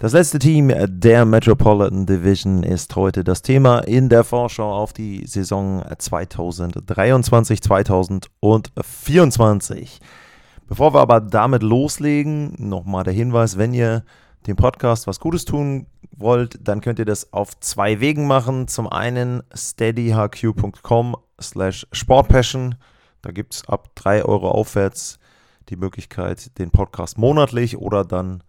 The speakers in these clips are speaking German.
Das letzte Team der Metropolitan Division ist heute das Thema in der Vorschau auf die Saison 2023-2024. Bevor wir aber damit loslegen, nochmal der Hinweis, wenn ihr dem Podcast was Gutes tun wollt, dann könnt ihr das auf zwei Wegen machen. Zum einen steadyhq.com slash sportpassion. Da gibt es ab 3 Euro aufwärts die Möglichkeit, den Podcast monatlich oder dann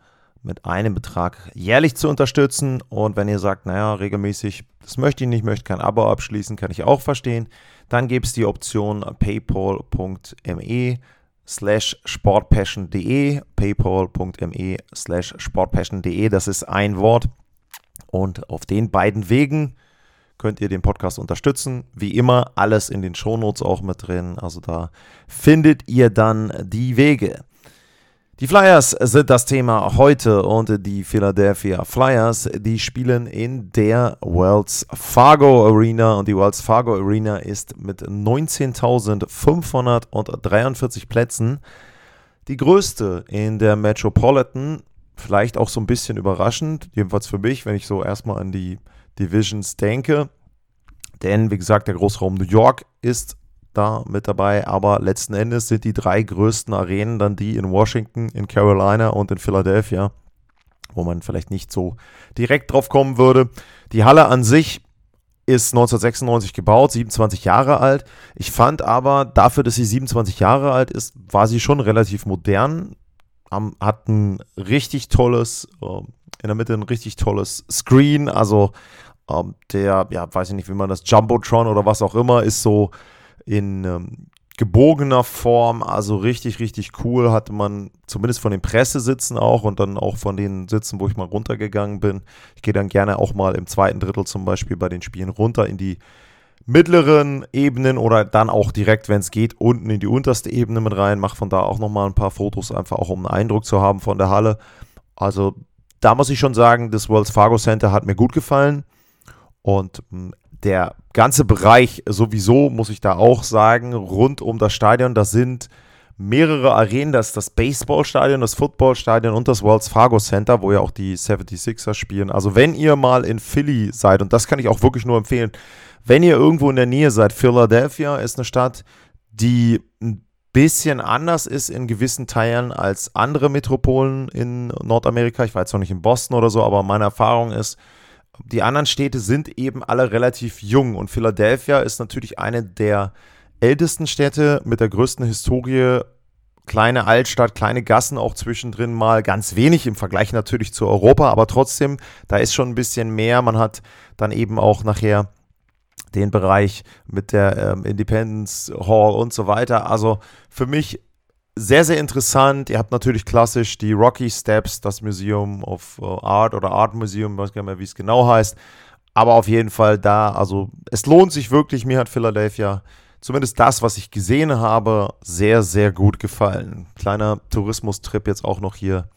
mit einem Betrag jährlich zu unterstützen. Und wenn ihr sagt, naja, regelmäßig, das möchte ich nicht, möchte kein Abo abschließen, kann ich auch verstehen, dann gibt es die Option paypal.me slash sportpassion.de, paypal.me slash sportpassion.de, das ist ein Wort. Und auf den beiden Wegen könnt ihr den Podcast unterstützen. Wie immer, alles in den Shownotes auch mit drin. Also da findet ihr dann die Wege. Die Flyers sind das Thema heute und die Philadelphia Flyers, die spielen in der Wells Fargo Arena und die Wells Fargo Arena ist mit 19.543 Plätzen die größte in der Metropolitan. Vielleicht auch so ein bisschen überraschend, jedenfalls für mich, wenn ich so erstmal an die Divisions denke. Denn, wie gesagt, der Großraum New York ist da mit dabei, aber letzten Endes sind die drei größten Arenen dann die in Washington, in Carolina und in Philadelphia, wo man vielleicht nicht so direkt drauf kommen würde. Die Halle an sich ist 1996 gebaut, 27 Jahre alt. Ich fand aber, dafür, dass sie 27 Jahre alt ist, war sie schon relativ modern. Hat ein richtig tolles, ähm, in der Mitte ein richtig tolles Screen. Also ähm, der, ja, weiß ich nicht, wie man das, Jumbotron oder was auch immer, ist so in ähm, gebogener Form, also richtig, richtig cool. Hatte man zumindest von den Pressesitzen auch und dann auch von den Sitzen, wo ich mal runtergegangen bin. Ich gehe dann gerne auch mal im zweiten Drittel zum Beispiel bei den Spielen runter in die mittleren Ebenen oder dann auch direkt, wenn es geht, unten in die unterste Ebene mit rein. Mach von da auch nochmal ein paar Fotos, einfach auch um einen Eindruck zu haben von der Halle. Also da muss ich schon sagen, das Wells Fargo Center hat mir gut gefallen. Und hm, der ganze Bereich sowieso, muss ich da auch sagen, rund um das Stadion, das sind mehrere Arenen, das ist das Baseballstadion, das Footballstadion und das Wells Fargo Center, wo ja auch die 76ers spielen. Also wenn ihr mal in Philly seid, und das kann ich auch wirklich nur empfehlen, wenn ihr irgendwo in der Nähe seid, Philadelphia ist eine Stadt, die ein bisschen anders ist in gewissen Teilen als andere Metropolen in Nordamerika. Ich war jetzt noch nicht in Boston oder so, aber meine Erfahrung ist, die anderen Städte sind eben alle relativ jung und Philadelphia ist natürlich eine der ältesten Städte mit der größten Historie. Kleine Altstadt, kleine Gassen auch zwischendrin mal, ganz wenig im Vergleich natürlich zu Europa, aber trotzdem, da ist schon ein bisschen mehr. Man hat dann eben auch nachher den Bereich mit der ähm, Independence Hall und so weiter. Also für mich sehr, sehr interessant. Ihr habt natürlich klassisch die Rocky Steps, das Museum of äh, Art oder Art Museum, weiß gar nicht mehr, wie es genau heißt. Aber auf jeden Fall da, also es lohnt sich wirklich. Mir hat Philadelphia, zumindest das, was ich gesehen habe, sehr, sehr gut gefallen. Kleiner Tourismustrip jetzt auch noch hier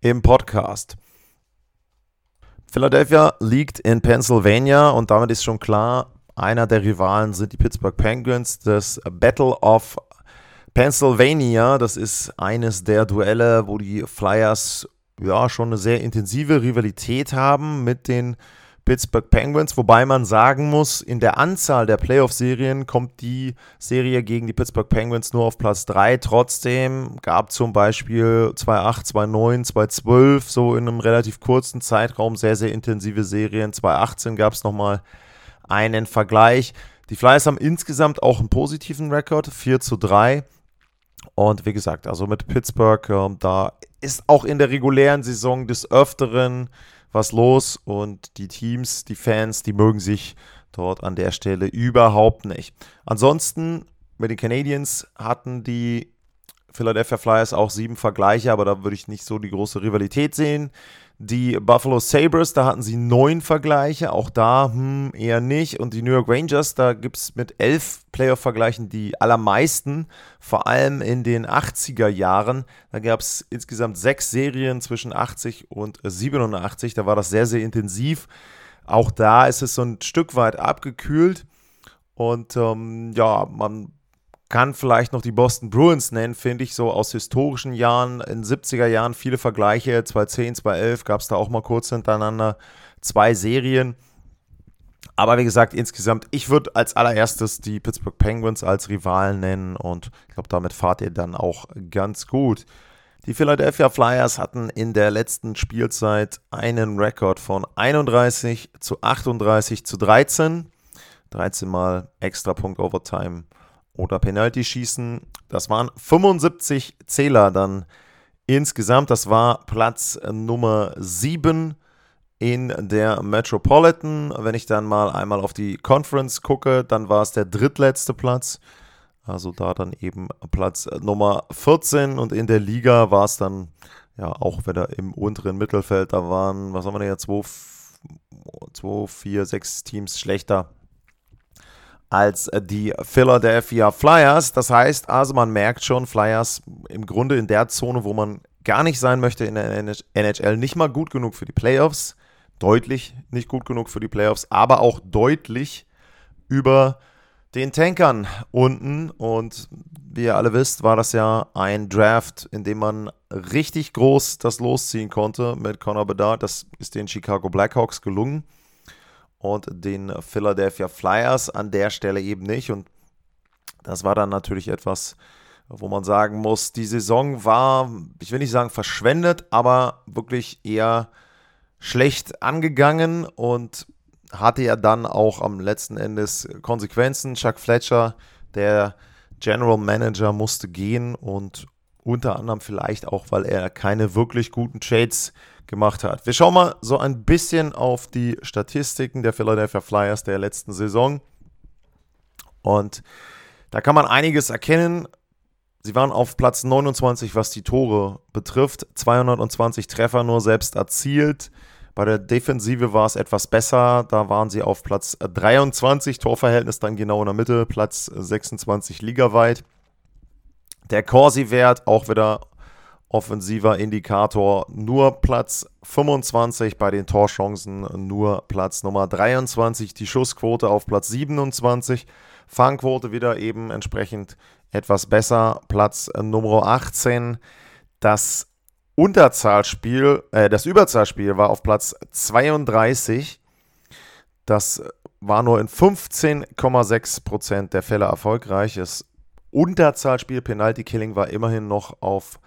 im Podcast. Philadelphia liegt in Pennsylvania und damit ist schon klar, einer der Rivalen sind die Pittsburgh Penguins. Das Battle of Pennsylvania, das ist eines der Duelle, wo die Flyers ja schon eine sehr intensive Rivalität haben mit den Pittsburgh Penguins, wobei man sagen muss, in der Anzahl der Playoff-Serien kommt die Serie gegen die Pittsburgh Penguins nur auf Platz 3. Trotzdem gab zum Beispiel 2-8, 2-9, 2-12 so in einem relativ kurzen Zeitraum sehr, sehr intensive Serien. 2018 gab es nochmal einen Vergleich. Die Flyers haben insgesamt auch einen positiven Rekord, 4 zu 3. Und wie gesagt, also mit Pittsburgh, äh, da ist auch in der regulären Saison des Öfteren was los und die Teams, die Fans, die mögen sich dort an der Stelle überhaupt nicht. Ansonsten mit den Canadiens hatten die Philadelphia Flyers auch sieben Vergleiche, aber da würde ich nicht so die große Rivalität sehen. Die Buffalo Sabres, da hatten sie neun Vergleiche, auch da hm, eher nicht. Und die New York Rangers, da gibt es mit elf Playoff-Vergleichen die allermeisten, vor allem in den 80er Jahren. Da gab es insgesamt sechs Serien zwischen 80 und 87. Da war das sehr, sehr intensiv. Auch da ist es so ein Stück weit abgekühlt. Und ähm, ja, man kann vielleicht noch die Boston Bruins nennen, finde ich, so aus historischen Jahren, in 70er Jahren viele Vergleiche, 2010, 2011 gab es da auch mal kurz hintereinander zwei Serien. Aber wie gesagt, insgesamt, ich würde als allererstes die Pittsburgh Penguins als Rivalen nennen und ich glaube, damit fahrt ihr dann auch ganz gut. Die Philadelphia Flyers hatten in der letzten Spielzeit einen Rekord von 31 zu 38 zu 13. 13 mal extra Punkt Overtime oder Penalty schießen. Das waren 75 Zähler dann insgesamt. Das war Platz Nummer 7 in der Metropolitan. Wenn ich dann mal einmal auf die Conference gucke, dann war es der drittletzte Platz. Also da dann eben Platz Nummer 14 und in der Liga war es dann ja auch wieder im unteren Mittelfeld. Da waren, was haben wir denn jetzt, 2, 4, 6 Teams schlechter als die Philadelphia Flyers. Das heißt also, man merkt schon, Flyers im Grunde in der Zone, wo man gar nicht sein möchte in der NHL, nicht mal gut genug für die Playoffs, deutlich nicht gut genug für die Playoffs, aber auch deutlich über den Tankern unten. Und wie ihr alle wisst, war das ja ein Draft, in dem man richtig groß das losziehen konnte mit Connor Bedard. Das ist den Chicago Blackhawks gelungen und den Philadelphia Flyers an der Stelle eben nicht. Und das war dann natürlich etwas, wo man sagen muss, die Saison war, ich will nicht sagen verschwendet, aber wirklich eher schlecht angegangen und hatte ja dann auch am letzten Endes Konsequenzen. Chuck Fletcher, der General Manager, musste gehen und unter anderem vielleicht auch, weil er keine wirklich guten Trades gemacht hat. Wir schauen mal so ein bisschen auf die Statistiken der Philadelphia Flyers der letzten Saison. Und da kann man einiges erkennen. Sie waren auf Platz 29, was die Tore betrifft. 220 Treffer nur selbst erzielt. Bei der Defensive war es etwas besser. Da waren sie auf Platz 23, Torverhältnis dann genau in der Mitte, Platz 26 ligaweit. Der Corsi-Wert auch wieder offensiver Indikator. Nur Platz 25 bei den Torchancen, nur Platz Nummer 23, die Schussquote auf Platz 27, Fangquote wieder eben entsprechend etwas besser, Platz Nummer 18, das Unterzahlspiel, äh, das Überzahlspiel war auf Platz 32, das war nur in 15,6% der Fälle erfolgreich. Das Unterzahlspiel, Penalty Killing war immerhin noch auf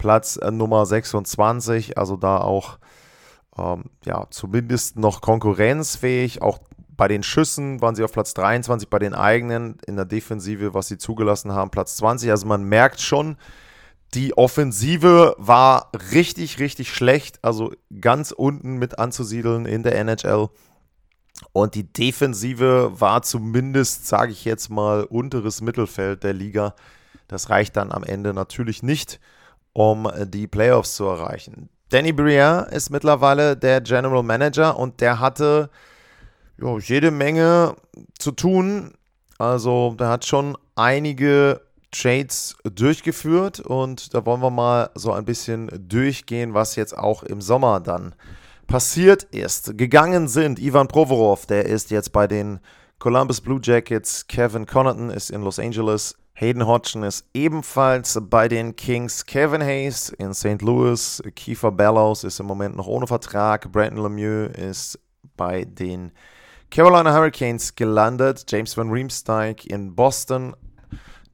Platz äh, Nummer 26, also da auch ähm, ja, zumindest noch konkurrenzfähig. Auch bei den Schüssen waren sie auf Platz 23, bei den eigenen in der Defensive, was sie zugelassen haben, Platz 20. Also man merkt schon, die Offensive war richtig, richtig schlecht, also ganz unten mit anzusiedeln in der NHL. Und die Defensive war zumindest, sage ich jetzt mal, unteres Mittelfeld der Liga. Das reicht dann am Ende natürlich nicht um die Playoffs zu erreichen. Danny Briere ist mittlerweile der General Manager und der hatte jo, jede Menge zu tun. Also der hat schon einige Trades durchgeführt und da wollen wir mal so ein bisschen durchgehen, was jetzt auch im Sommer dann passiert ist. Gegangen sind Ivan Provorov, der ist jetzt bei den Columbus Blue Jackets, Kevin Connaughton ist in Los Angeles, Hayden Hodgson ist ebenfalls bei den Kings. Kevin Hayes in St. Louis. Kiefer Bellows ist im Moment noch ohne Vertrag. Brandon Lemieux ist bei den Carolina Hurricanes gelandet. James Van Riemsdyk in Boston.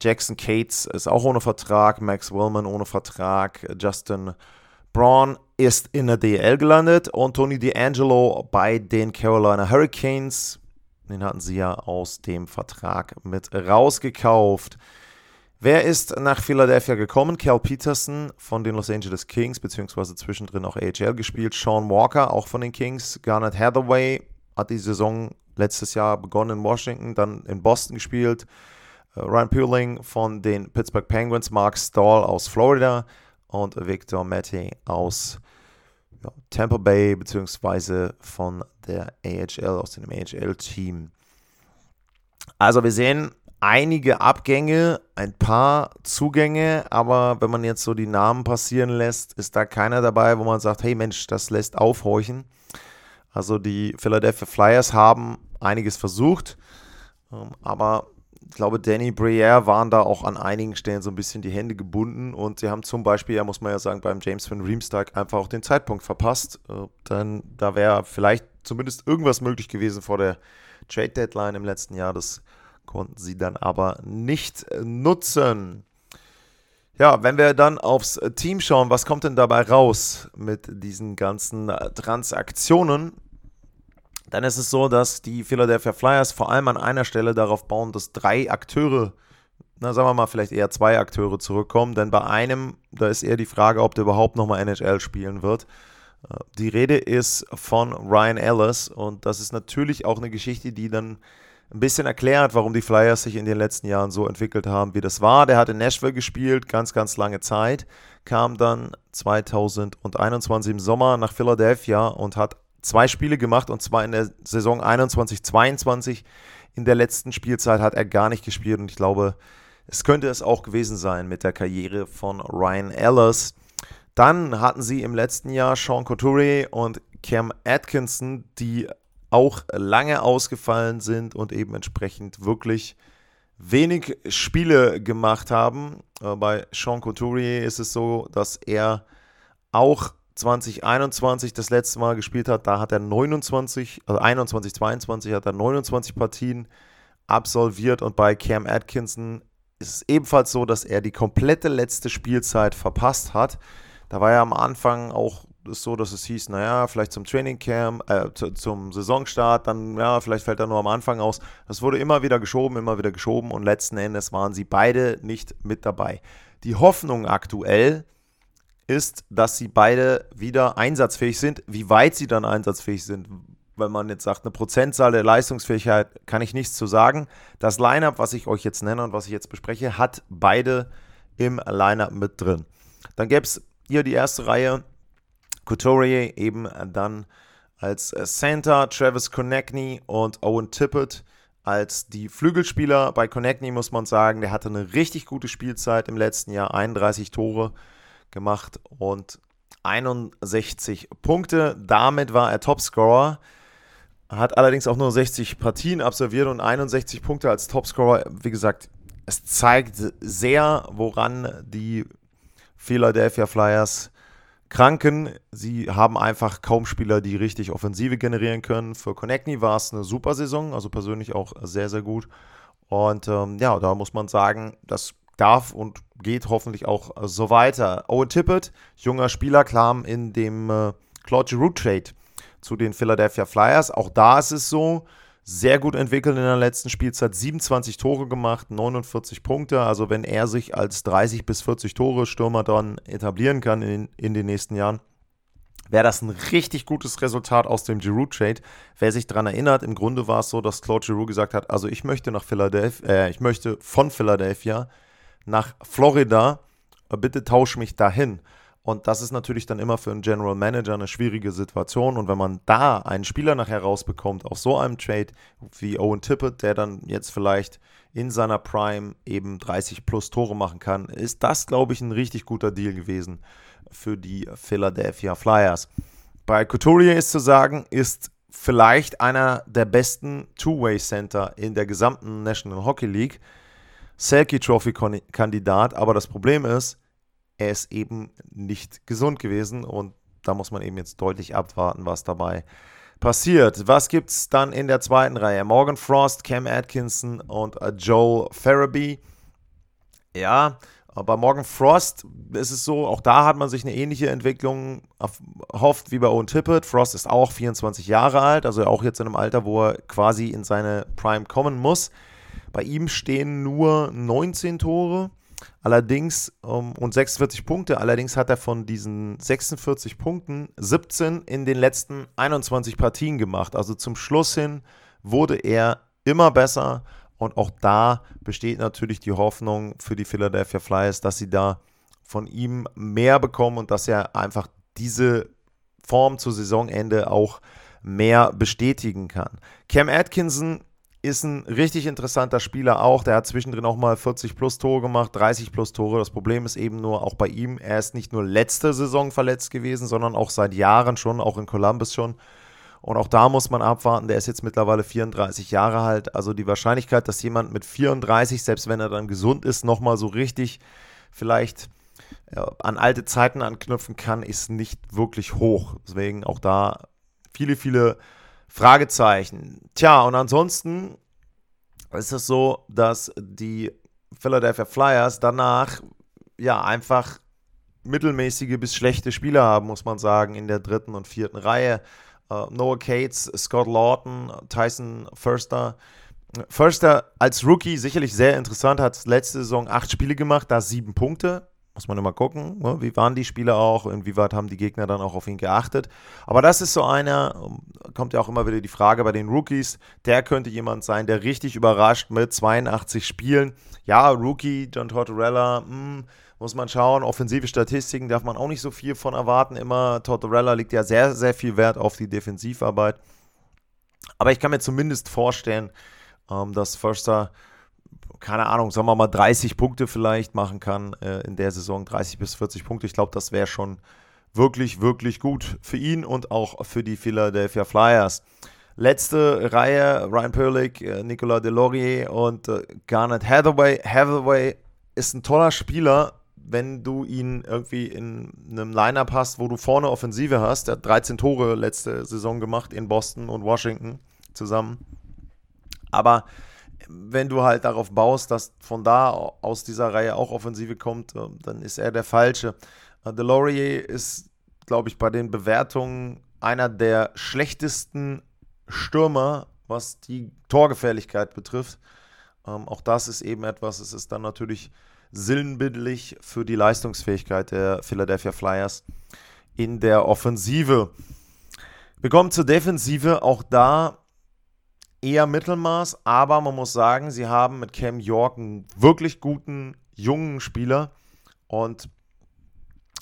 Jackson Cates ist auch ohne Vertrag. Max Willman ohne Vertrag. Justin Braun ist in der DL gelandet. Und Tony D'Angelo bei den Carolina Hurricanes. Den hatten sie ja aus dem Vertrag mit rausgekauft. Wer ist nach Philadelphia gekommen? Cal Peterson von den Los Angeles Kings, beziehungsweise zwischendrin auch AHL gespielt. Sean Walker, auch von den Kings. Garnet Hathaway hat die Saison letztes Jahr begonnen in Washington, dann in Boston gespielt. Äh, Ryan Puling von den Pittsburgh Penguins, Mark Stahl aus Florida und Victor Mette aus Tampa Bay beziehungsweise von der AHL, aus dem AHL-Team. Also wir sehen einige Abgänge, ein paar Zugänge, aber wenn man jetzt so die Namen passieren lässt, ist da keiner dabei, wo man sagt, hey Mensch, das lässt aufhorchen. Also die Philadelphia Flyers haben einiges versucht, ähm, aber ich glaube, Danny Briere waren da auch an einigen Stellen so ein bisschen die Hände gebunden und sie haben zum Beispiel, ja, muss man ja sagen, beim James van Riemsdyk einfach auch den Zeitpunkt verpasst. Äh, dann, da wäre vielleicht zumindest irgendwas möglich gewesen vor der Trade Deadline im letzten Jahr. Das konnten sie dann aber nicht nutzen. Ja, wenn wir dann aufs Team schauen, was kommt denn dabei raus mit diesen ganzen Transaktionen? Dann ist es so, dass die Philadelphia Flyers vor allem an einer Stelle darauf bauen, dass drei Akteure, na sagen wir mal vielleicht eher zwei Akteure zurückkommen, denn bei einem, da ist eher die Frage, ob der überhaupt nochmal NHL spielen wird. Äh, die Rede ist von Ryan Ellis und das ist natürlich auch eine Geschichte, die dann ein bisschen erklärt, warum die Flyers sich in den letzten Jahren so entwickelt haben, wie das war. Der hat in Nashville gespielt, ganz, ganz lange Zeit, kam dann 2021 im Sommer nach Philadelphia und hat zwei Spiele gemacht und zwar in der Saison 21-22. In der letzten Spielzeit hat er gar nicht gespielt und ich glaube, es könnte es auch gewesen sein mit der Karriere von Ryan Ellis. Dann hatten sie im letzten Jahr Sean Couturier und Cam Atkinson, die auch lange ausgefallen sind und eben entsprechend wirklich wenig Spiele gemacht haben. Äh, bei Sean Couturier ist es so, dass er auch 2021 das letzte Mal gespielt hat. Da hat er 29, also 21, 22 hat er 29 Partien absolviert und bei Cam Atkinson ist es ebenfalls so, dass er die komplette letzte Spielzeit verpasst hat. Da war er am Anfang auch es so, dass es hieß, naja, vielleicht zum Training Camp, äh, zum Saisonstart, dann, ja, vielleicht fällt er nur am Anfang aus. Das wurde immer wieder geschoben, immer wieder geschoben und letzten Endes waren sie beide nicht mit dabei. Die Hoffnung aktuell ist, dass sie beide wieder einsatzfähig sind. Wie weit sie dann einsatzfähig sind, wenn man jetzt sagt, eine Prozentzahl der Leistungsfähigkeit, kann ich nichts zu sagen. Das Lineup, was ich euch jetzt nenne und was ich jetzt bespreche, hat beide im Lineup mit drin. Dann gäbe es hier die erste Reihe Couturier eben dann als äh, Center, Travis Konechny und Owen Tippett als die Flügelspieler. Bei Konechny muss man sagen, der hatte eine richtig gute Spielzeit im letzten Jahr, 31 Tore gemacht und 61 Punkte. Damit war er Topscorer. Hat allerdings auch nur 60 Partien absolviert und 61 Punkte als Topscorer. Wie gesagt, es zeigt sehr, woran die Philadelphia Flyers Kranken. Sie haben einfach kaum Spieler, die richtig Offensive generieren können. Für Konechny war es eine super Saison, also persönlich auch sehr, sehr gut. Und ähm, ja, da muss man sagen, das darf und geht hoffentlich auch so weiter. Owen Tippett, junger Spieler, kam in dem äh, Claude Giroux Trade zu den Philadelphia Flyers. Auch da ist es so, sehr gut entwickelt in der letzten Spielzeit, 27 Tore gemacht, 49 Punkte. Also wenn er sich als 30 bis 40 Tore Stürmer dann etablieren kann in, in den nächsten Jahren, wäre das ein richtig gutes Resultat aus dem Giroud-Trade. Wer sich daran erinnert, im Grunde war es so, dass Claude Giroud gesagt hat, also ich möchte nach Philadelphia, äh, ich möchte von Philadelphia nach Florida, bitte tausch mich dahin. Und das ist natürlich dann immer für einen General Manager eine schwierige Situation. Und wenn man da einen Spieler nachher rausbekommt, auf so einem Trade wie Owen Tippett, der dann jetzt vielleicht in seiner Prime eben 30 plus Tore machen kann, ist das, glaube ich, ein richtig guter Deal gewesen für die Philadelphia Flyers. Bei Couturier ist zu sagen, ist vielleicht einer der besten Two-Way-Center in der gesamten National Hockey League. Selkie Trophy-Kandidat, aber das Problem ist, er ist eben nicht gesund gewesen und da muss man eben jetzt deutlich abwarten, was dabei passiert. Was gibt es dann in der zweiten Reihe? Morgan Frost, Cam Atkinson und äh, Joel Farabee. Ja, bei Morgan Frost ist es so, auch da hat man sich eine ähnliche Entwicklung erhofft wie bei Owen Tippett. Frost ist auch 24 Jahre alt, also auch jetzt in einem Alter, wo er quasi in seine Prime kommen muss. Bei ihm stehen nur 19 Tore. Allerdings um, und 46 Punkte. Allerdings hat er von diesen 46 Punkten 17 in den letzten 21 Partien gemacht. Also zum Schluss hin wurde er immer besser. Und auch da besteht natürlich die Hoffnung für die Philadelphia Flyers, dass sie da von ihm mehr bekommen und dass er einfach diese Form zu Saisonende auch mehr bestätigen kann. Cam Atkinson ist ein richtig interessanter Spieler auch. Der hat zwischendrin auch mal 40 plus Tore gemacht, 30 plus Tore. Das Problem ist eben nur auch bei ihm, er ist nicht nur letzte Saison verletzt gewesen, sondern auch seit Jahren schon, auch in Columbus schon. Und auch da muss man abwarten, der ist jetzt mittlerweile 34 Jahre alt. Also die Wahrscheinlichkeit, dass jemand mit 34, selbst wenn er dann gesund ist, nochmal so richtig vielleicht an alte Zeiten anknüpfen kann, ist nicht wirklich hoch. Deswegen auch da viele, viele Fragezeichen. Tja, und ansonsten ist es so, dass die Philadelphia Flyers danach ja einfach mittelmäßige bis schlechte Spieler haben, muss man sagen, in der dritten und vierten Reihe. Uh, Noah Cates, Scott Lawton, Tyson Förster. Förster als Rookie sicherlich sehr interessant, hat letzte Saison acht Spiele gemacht, da sieben Punkte. Muss man immer gucken, ne? wie waren die Spieler auch, inwieweit haben die Gegner dann auch auf ihn geachtet. Aber das ist so einer, kommt ja auch immer wieder die Frage bei den Rookies, der könnte jemand sein, der richtig überrascht mit 82 Spielen. Ja, Rookie, John Tortorella, mh, hm, muss man schauen. Offensive Statistiken darf man auch nicht so viel von erwarten. Immer Tortorella legt ja sehr, sehr viel Wert auf die Defensivarbeit. Aber ich kann mir zumindest vorstellen, ähm, dass Förster keine Ahnung, sagen wir mal 30 Punkte vielleicht machen kann äh, in der Saison, 30 bis 40 Punkte. Ich glaube, das wäre schon wirklich, wirklich gut für ihn und auch für die Philadelphia Flyers. Letzte Reihe, Ryan Perlick, äh, Nicolas Delorier und äh, Garnet Hathaway. Hathaway ist ein toller Spieler, wenn du ihn irgendwie in einem Lineup hast, wo du vorne Offensive hast. Er hat 13 Tore letzte Saison gemacht in Boston und Washington zusammen. Aber wenn du halt darauf baust, dass von da aus dieser Reihe auch Offensive kommt, äh, dann ist er der Falsche. Äh, Delorier ist, glaube ich, bei den Bewertungen einer der schlechtesten Stürmer, was die Torgefährlichkeit betrifft. Ähm, auch das ist eben etwas, es ist dann natürlich sinnbildlich für die Leistungsfähigkeit der Philadelphia Flyers in der Offensive. Wir kommen zur Defensive. Auch da eher Mittelmaß, aber man muss sagen, sie haben mit Cam York einen wirklich guten jungen Spieler und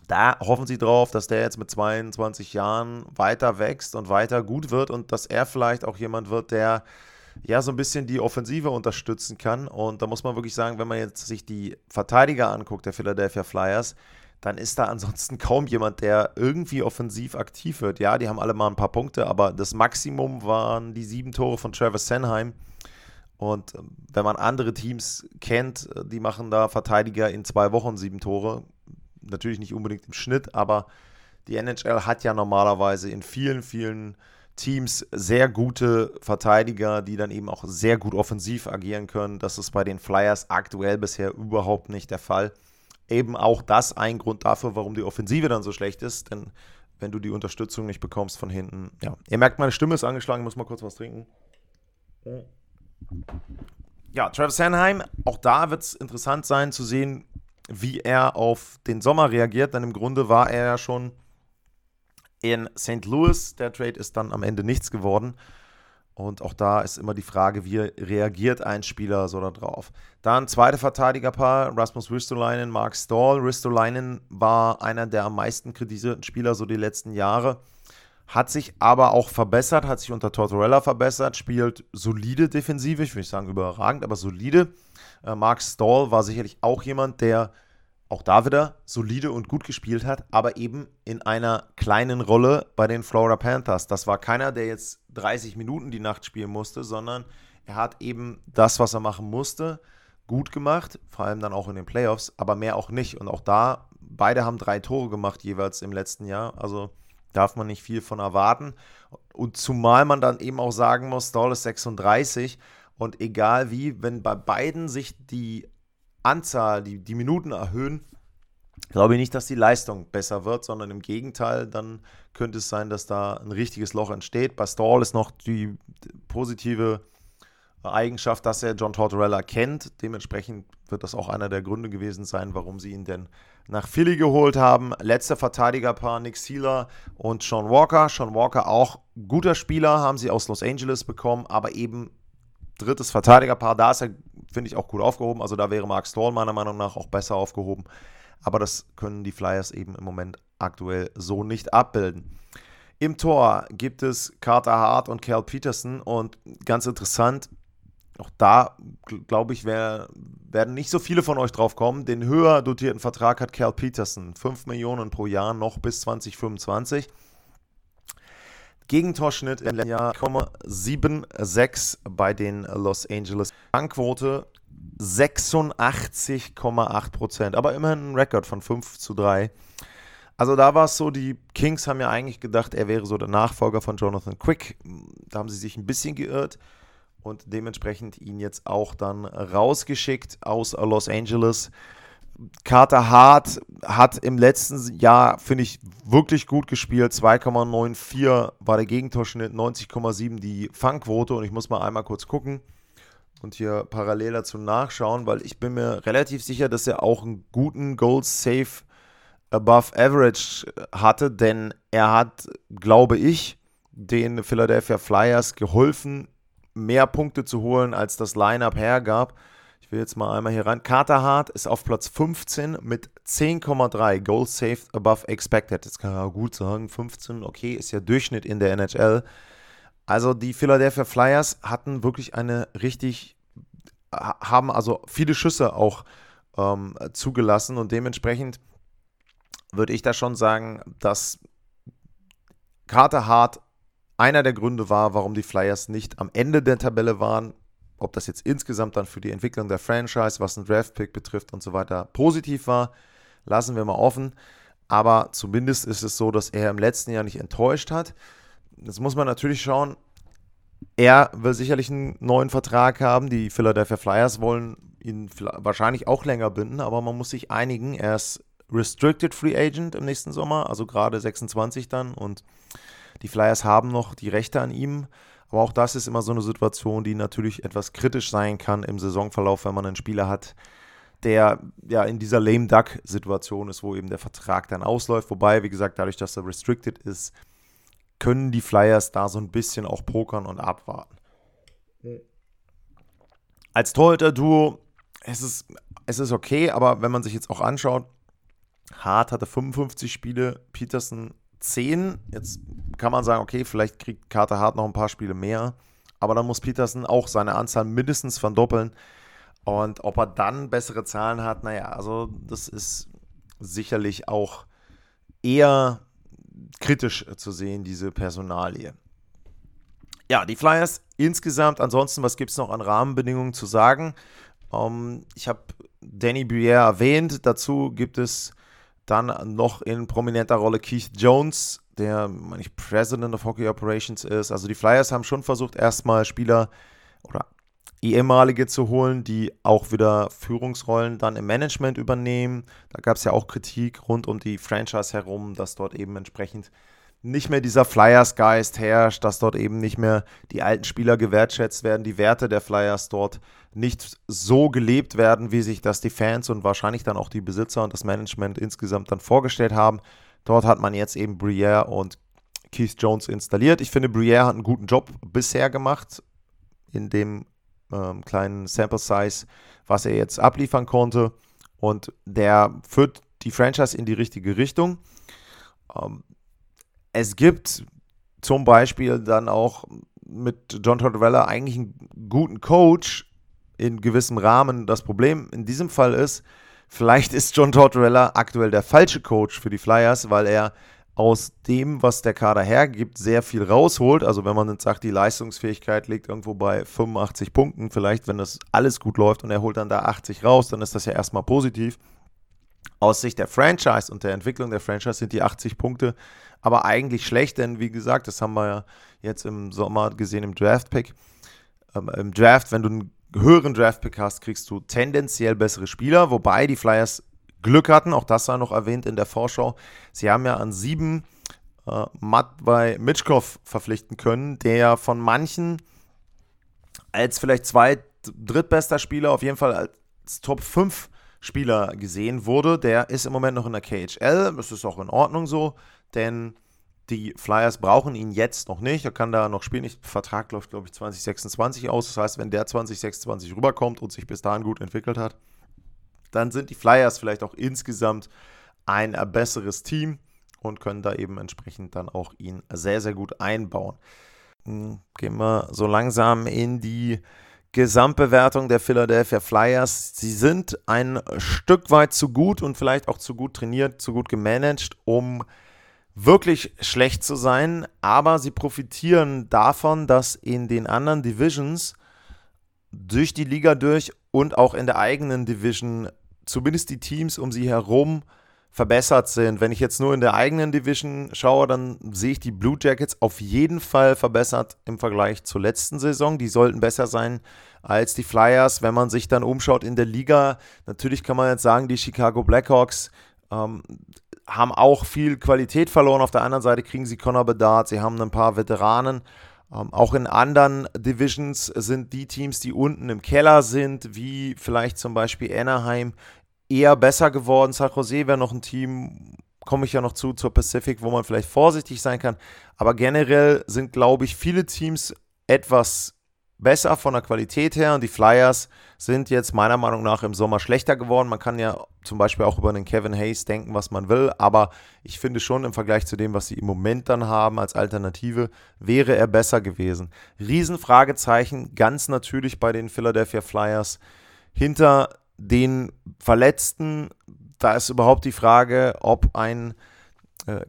da hoffen sie drauf, dass der jetzt mit 22 Jahren weiter wächst und weiter gut wird und dass er vielleicht auch jemand wird, der ja so ein bisschen die Offensive unterstützen kann. Und da muss man wirklich sagen, wenn man jetzt sich die Verteidiger anguckt, der Philadelphia Flyers, dann ist da ansonsten kaum jemand, der irgendwie offensiv aktiv wird. Ja, die haben alle mal ein paar Punkte, aber das Maximum waren die sieben Tore von Travis Senheim. Und ähm, wenn man andere Teams kennt, äh, die machen da Verteidiger in zwei Wochen sieben Tore. Natürlich nicht unbedingt im Schnitt, aber die NHL hat ja normalerweise in vielen, vielen Teams sehr gute Verteidiger, die dann eben auch sehr gut offensiv agieren können. Das ist bei den Flyers aktuell bisher überhaupt nicht der Fall eben auch das ein Grund dafür, warum die Offensive dann so schlecht ist. Denn wenn du die Unterstützung nicht bekommst von hinten, ja. Ihr merkt, meine Stimme ist angeschlagen, ich muss mal kurz was trinken. Ja, Travis Sanheim, auch da wird es interessant sein zu sehen, wie er auf den Sommer reagiert, denn im Grunde war er ja schon in St. Louis. Der Trade ist dann am Ende nichts geworden. Und auch da ist immer die Frage, wie reagiert ein Spieler so darauf. Dann zweite Verteidigerpaar, Rasmus Ristolainen, Mark Stahl. Ristolainen war einer der am meisten kritisierten Spieler so die letzten Jahre. Hat sich aber auch verbessert, hat sich unter Tortorella verbessert, spielt solide Defensive, ich will nicht sagen überragend, aber solide. Äh, Mark Stahl war sicherlich auch jemand, der auch da wieder solide und gut gespielt hat, aber eben in einer kleinen Rolle bei den Florida Panthers. Das war keiner, der jetzt 30 Minuten die Nacht spielen musste, sondern er hat eben das, was er machen musste, gut gemacht, vor allem dann auch in den Playoffs, aber mehr auch nicht. Und auch da, beide haben drei Tore gemacht jeweils im letzten Jahr, also darf man nicht viel von erwarten. Und zumal man dann eben auch sagen muss, Stall ist 36 und egal wie, wenn bei beiden sich die Anzahl, die, die Minuten erhöhen, glaube ich nicht, dass die Leistung besser wird, sondern im Gegenteil, dann könnte es sein, dass da ein richtiges Loch entsteht. Bei Stall ist noch die positive Eigenschaft, dass er John Tortorella kennt. Dementsprechend wird das auch einer der Gründe gewesen sein, warum sie ihn denn nach Philly geholt haben. Letzter Verteidigerpaar Nick Sealer und Sean Walker. Sean Walker auch guter Spieler, haben sie aus Los Angeles bekommen, aber eben drittes Verteidigerpaar. Da ist er finde ich auch gut aufgehoben. Also da wäre Mark Stall meiner Meinung nach auch besser aufgehoben. Aber das können die Flyers eben im Moment aktuell so nicht abbilden. Im Tor gibt es Carter Hart und Cal Peterson und ganz interessant, auch da glaube ich, wär, werden nicht so viele von euch drauf kommen. Den höher dotierten Vertrag hat Cal Peterson, 5 Millionen pro Jahr noch bis 2025. Gegentorschnitt im Jahr 7,6 bei den Los Angeles. Bankquote 86,8 Prozent, aber immerhin ein Rekord von 5 zu 3. Also da war es so, die Kings haben ja eigentlich gedacht, er wäre so der Nachfolger von Jonathan Quick. Da haben sie sich ein bisschen geirrt und dementsprechend ihn jetzt auch dann rausgeschickt aus Los Angeles. Carter Hart hat im letzten Jahr, finde ich, wirklich gut gespielt. 2,94 war der Gegentorschnitt, 90,7 die Fangquote. Und ich muss mal einmal kurz gucken und hier parallel dazu nachschauen, weil ich bin mir relativ sicher, dass er auch einen guten Goal Safe Above Average hatte, denn er hat, glaube ich, den Philadelphia Flyers geholfen, mehr Punkte zu holen, als das Lineup hergab. Ich will jetzt mal einmal hier rein. Carter Hart ist auf Platz 15 mit 10,3 Goals Saved Above Expected. Jetzt kann man gut sagen, 15, okay, ist ja Durchschnitt in der NHL. Also die Philadelphia Flyers hatten wirklich eine richtig, haben also viele Schüsse auch ähm, zugelassen und dementsprechend würde ich da schon sagen, dass Carter Hart einer der Gründe war, warum die Flyers nicht am Ende der Tabelle waren. Ob das jetzt insgesamt dann für die Entwicklung der Franchise, was ein Draftpick betrifft und so weiter, positiv war, lassen wir mal offen. Aber zumindest ist es so, dass er im letzten Jahr nicht enttäuscht hat. Jetzt muss man natürlich schauen, er will sicherlich einen neuen Vertrag haben. Die Philadelphia Flyers wollen ihn wahrscheinlich auch länger binden, aber man muss sich einigen. Er ist Restricted Free Agent im nächsten Sommer, also gerade 26 dann und die Flyers haben noch die Rechte an ihm. Aber auch das ist immer so eine Situation, die natürlich etwas kritisch sein kann im Saisonverlauf, wenn man einen Spieler hat, der ja in dieser lame duck Situation ist, wo eben der Vertrag dann ausläuft. Wobei, wie gesagt, dadurch, dass er restricted ist, können die Flyers da so ein bisschen auch pokern und abwarten. Als Torhüter-Duo es ist es ist okay, aber wenn man sich jetzt auch anschaut, Hart hatte 55 Spiele, Peterson 10. Jetzt kann man sagen, okay, vielleicht kriegt Carter Hart noch ein paar Spiele mehr. Aber dann muss Peterson auch seine Anzahl mindestens verdoppeln. Und ob er dann bessere Zahlen hat, naja, also das ist sicherlich auch eher kritisch zu sehen, diese Personalie. Ja, die Flyers insgesamt, ansonsten, was gibt es noch an Rahmenbedingungen zu sagen? Ähm, ich habe Danny Briere erwähnt, dazu gibt es dann noch in prominenter Rolle Keith Jones, der, meine ich, President of Hockey Operations ist. Also die Flyers haben schon versucht, erstmal Spieler oder ehemalige zu holen, die auch wieder Führungsrollen dann im Management übernehmen. Da gab es ja auch Kritik rund um die Franchise herum, dass dort eben entsprechend nicht mehr dieser Flyers-Geist herrscht, dass dort eben nicht mehr die alten Spieler gewertschätzt werden, die Werte der Flyers dort nicht so gelebt werden, wie sich das die Fans und wahrscheinlich dann auch die Besitzer und das Management insgesamt dann vorgestellt haben. Dort hat man jetzt eben Briere und Keith Jones installiert. Ich finde, Briere hat einen guten Job bisher gemacht in dem ähm, kleinen Sample Size, was er jetzt abliefern konnte. Und der führt die Franchise in die richtige Richtung. Ähm, es gibt zum Beispiel dann auch mit John Tortorella eigentlich einen guten Coach in gewissem Rahmen. Das Problem in diesem Fall ist, vielleicht ist John Tortorella aktuell der falsche Coach für die Flyers, weil er aus dem, was der Kader hergibt, sehr viel rausholt. Also wenn man jetzt sagt, die Leistungsfähigkeit liegt irgendwo bei 85 Punkten, vielleicht wenn das alles gut läuft und er holt dann da 80 raus, dann ist das ja erstmal positiv. Aus Sicht der Franchise und der Entwicklung der Franchise sind die 80 Punkte aber eigentlich schlecht, denn wie gesagt, das haben wir ja jetzt im Sommer gesehen im Draft-Pick. Ähm, Im Draft, wenn du einen höheren Draft-Pick hast, kriegst du tendenziell bessere Spieler, wobei die Flyers Glück hatten, auch das war noch erwähnt in der Vorschau. Sie haben ja an sieben äh, Matvei Mitschkov verpflichten können, der von manchen als vielleicht zwei, drittbester Spieler, auf jeden Fall als Top 5 Spieler gesehen wurde. Der ist im Moment noch in der KHL, das ist auch in Ordnung so denn die Flyers brauchen ihn jetzt noch nicht. Er kann da noch spielen. Der Vertrag läuft, glaube ich, 2026 aus. Das heißt, wenn der 2026 rüberkommt und sich bis dahin gut entwickelt hat, dann sind die Flyers vielleicht auch insgesamt ein besseres Team. und können da eben entsprechend dann auch ihn sehr, sehr gut einbauen. Hm, gehen wir so langsam in die Gesamtbewertung der Philadelphia Flyers. Sie sind ein Stück weit zu gut und vielleicht auch zu gut trainiert, zu gut gemanagt, um wirklich schlecht zu sein, aber sie profitieren davon, dass in den anderen Divisions durch die Liga durch und auch in der eigenen Division zumindest die Teams um sie herum verbessert sind. Wenn ich jetzt nur in der eigenen Division schaue, dann sehe ich die Blue Jackets auf jeden Fall verbessert im Vergleich zur letzten Saison. Die sollten besser sein als die Flyers. Wenn man sich dann umschaut in der Liga, natürlich kann man jetzt sagen, die Chicago Blackhawks ähm, haben auch viel Qualität verloren. Auf der anderen Seite kriegen sie Connor Bedard, sie haben ein paar Veteranen. Ähm, auch in anderen Divisions sind die Teams, die unten im Keller sind, wie vielleicht zum Beispiel Anaheim, eher besser geworden. San Jose wäre noch ein Team, komme ich ja noch zu, zur Pacific, wo man vielleicht vorsichtig sein kann. Aber generell sind, glaube ich, viele Teams etwas besser von der Qualität her und die Flyers sind jetzt meiner Meinung nach im Sommer schlechter geworden. Man kann ja zum Beispiel auch über den Kevin Hayes denken, was man will, aber ich finde schon im Vergleich zu dem, was sie im Moment dann haben als Alternative, wäre er besser gewesen. Riesenfragezeichen, ganz natürlich bei den Philadelphia Flyers. Hinter den Verletzten, da ist überhaupt die Frage, ob ein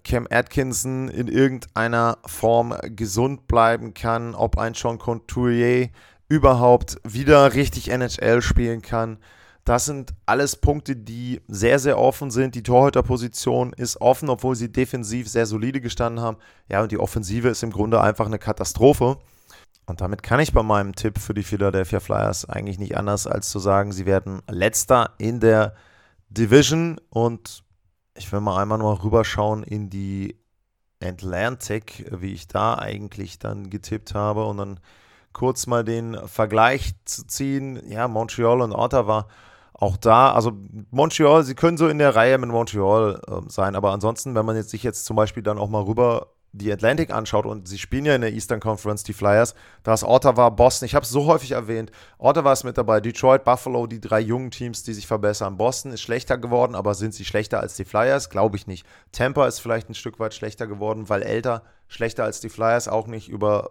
Cam Atkinson in irgendeiner Form gesund bleiben kann, ob ein Sean Couturier überhaupt wieder richtig NHL spielen kann. Das sind alles Punkte, die sehr, sehr offen sind. Die Torhüterposition ist offen, obwohl sie defensiv sehr solide gestanden haben. Ja, und die Offensive ist im Grunde einfach eine Katastrophe. Und damit kann ich bei meinem Tipp für die Philadelphia Flyers eigentlich nicht anders als zu sagen, sie werden letzter in der Division und ich will mal einmal nur rüberschauen in die Atlantic, wie ich da eigentlich dann getippt habe und dann kurz mal den Vergleich zu ziehen. Ja, Montreal und Ottawa auch da, also Montreal, sie können so in der Reihe mit Montreal äh, sein, aber ansonsten, wenn man jetzt sich jetzt zum Beispiel dann auch mal rüber die Atlantic anschaut und sie spielen ja in der Eastern Conference, die Flyers, da ist Ottawa, Boston, ich habe es so häufig erwähnt, Ottawa ist mit dabei, Detroit, Buffalo, die drei jungen Teams, die sich verbessern. Boston ist schlechter geworden, aber sind sie schlechter als die Flyers? Glaube ich nicht. Tampa ist vielleicht ein Stück weit schlechter geworden, weil älter, schlechter als die Flyers, auch nicht. Über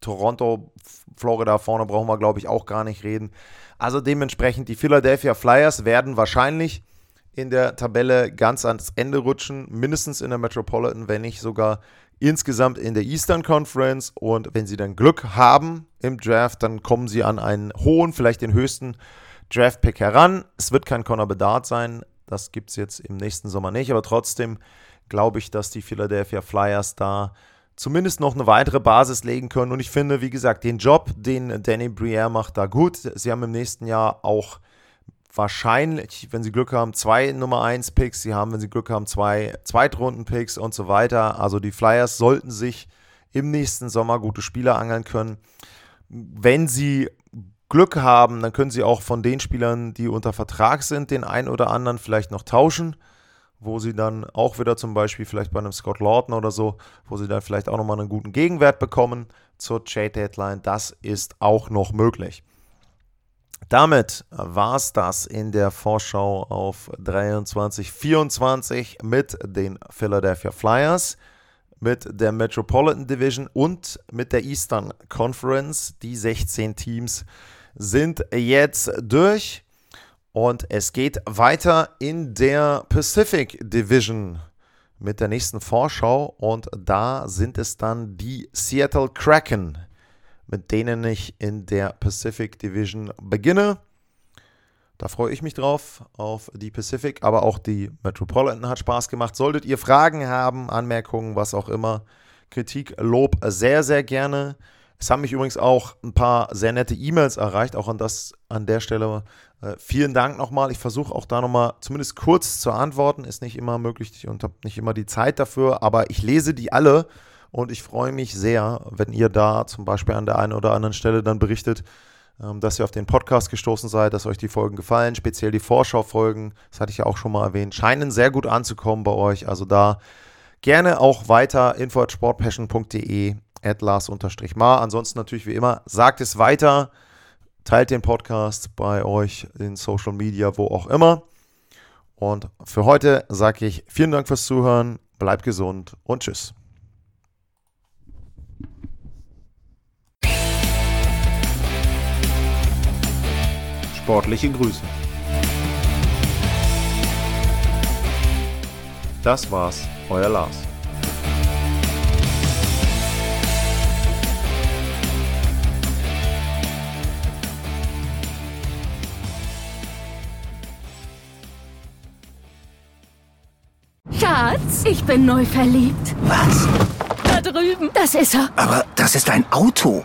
Toronto, Florida vorne brauchen wir, glaube ich, auch gar nicht reden. Also dementsprechend, die Philadelphia Flyers werden wahrscheinlich in der Tabelle ganz ans Ende rutschen, mindestens in der Metropolitan, wenn nicht sogar insgesamt in der Eastern Conference. Und wenn sie dann Glück haben im Draft, dann kommen sie an einen hohen, vielleicht den höchsten Draft-Pick heran. Es wird kein Connor Bedard sein, das gibt es jetzt im nächsten Sommer nicht, aber trotzdem glaube ich, dass die Philadelphia Flyers da zumindest noch eine weitere Basis legen können. Und ich finde, wie gesagt, den Job, den Danny Briere macht, da gut. Sie haben im nächsten Jahr auch wahrscheinlich, wenn sie Glück haben, zwei Nummer 1 Picks. Sie haben, wenn sie Glück haben, zwei Zweitrunden Picks und so weiter. Also die Flyers sollten sich im nächsten Sommer gute Spieler angeln können. Wenn sie Glück haben, dann können sie auch von den Spielern, die unter Vertrag sind, den einen oder anderen vielleicht noch tauschen, wo sie dann auch wieder zum Beispiel vielleicht bei einem Scott Lawton oder so, wo sie dann vielleicht auch nochmal einen guten Gegenwert bekommen zur Trade Deadline. Das ist auch noch möglich. Damit war es das in der Vorschau auf 23-24 mit den Philadelphia Flyers, mit der Metropolitan Division und mit der Eastern Conference. Die 16 Teams sind jetzt durch und es geht weiter in der Pacific Division mit der nächsten Vorschau und da sind es dann die Seattle Kraken mit denen ich in der Pacific Division beginne. Da freue ich mich drauf, auf die Pacific, aber auch die Metropolitan hat Spaß gemacht. Solltet ihr Fragen haben, Anmerkungen, was auch immer, Kritik, Lob sehr, sehr gerne. Es haben mich übrigens auch ein paar sehr nette E-Mails erreicht, auch an, das, an der Stelle. Äh, vielen Dank nochmal. Ich versuche auch da nochmal zumindest kurz zu antworten. Ist nicht immer möglich und habe nicht immer die Zeit dafür, aber ich lese die alle und ich freue mich sehr, wenn ihr da zum Beispiel an der einen oder anderen Stelle dann berichtet, ähm, dass ihr auf den Podcast gestoßen seid, dass euch die Folgen gefallen, speziell die Vorschau-Folgen, das hatte ich ja auch schon mal erwähnt, scheinen sehr gut anzukommen bei euch. Also da gerne auch weiter info at sportpassion.de at Lars-Mar. Ansonsten natürlich wie immer, sagt es weiter, teilt den Podcast bei euch in Social Media, wo auch immer. Und für heute sage ich vielen Dank fürs Zuhören bleibt gesund und tschüss. Sportliche Grüße. Das war's, euer Lars. Schatz, ich bin neu verliebt. Was? Da drüben. Das ist er. Aber das ist ein Auto.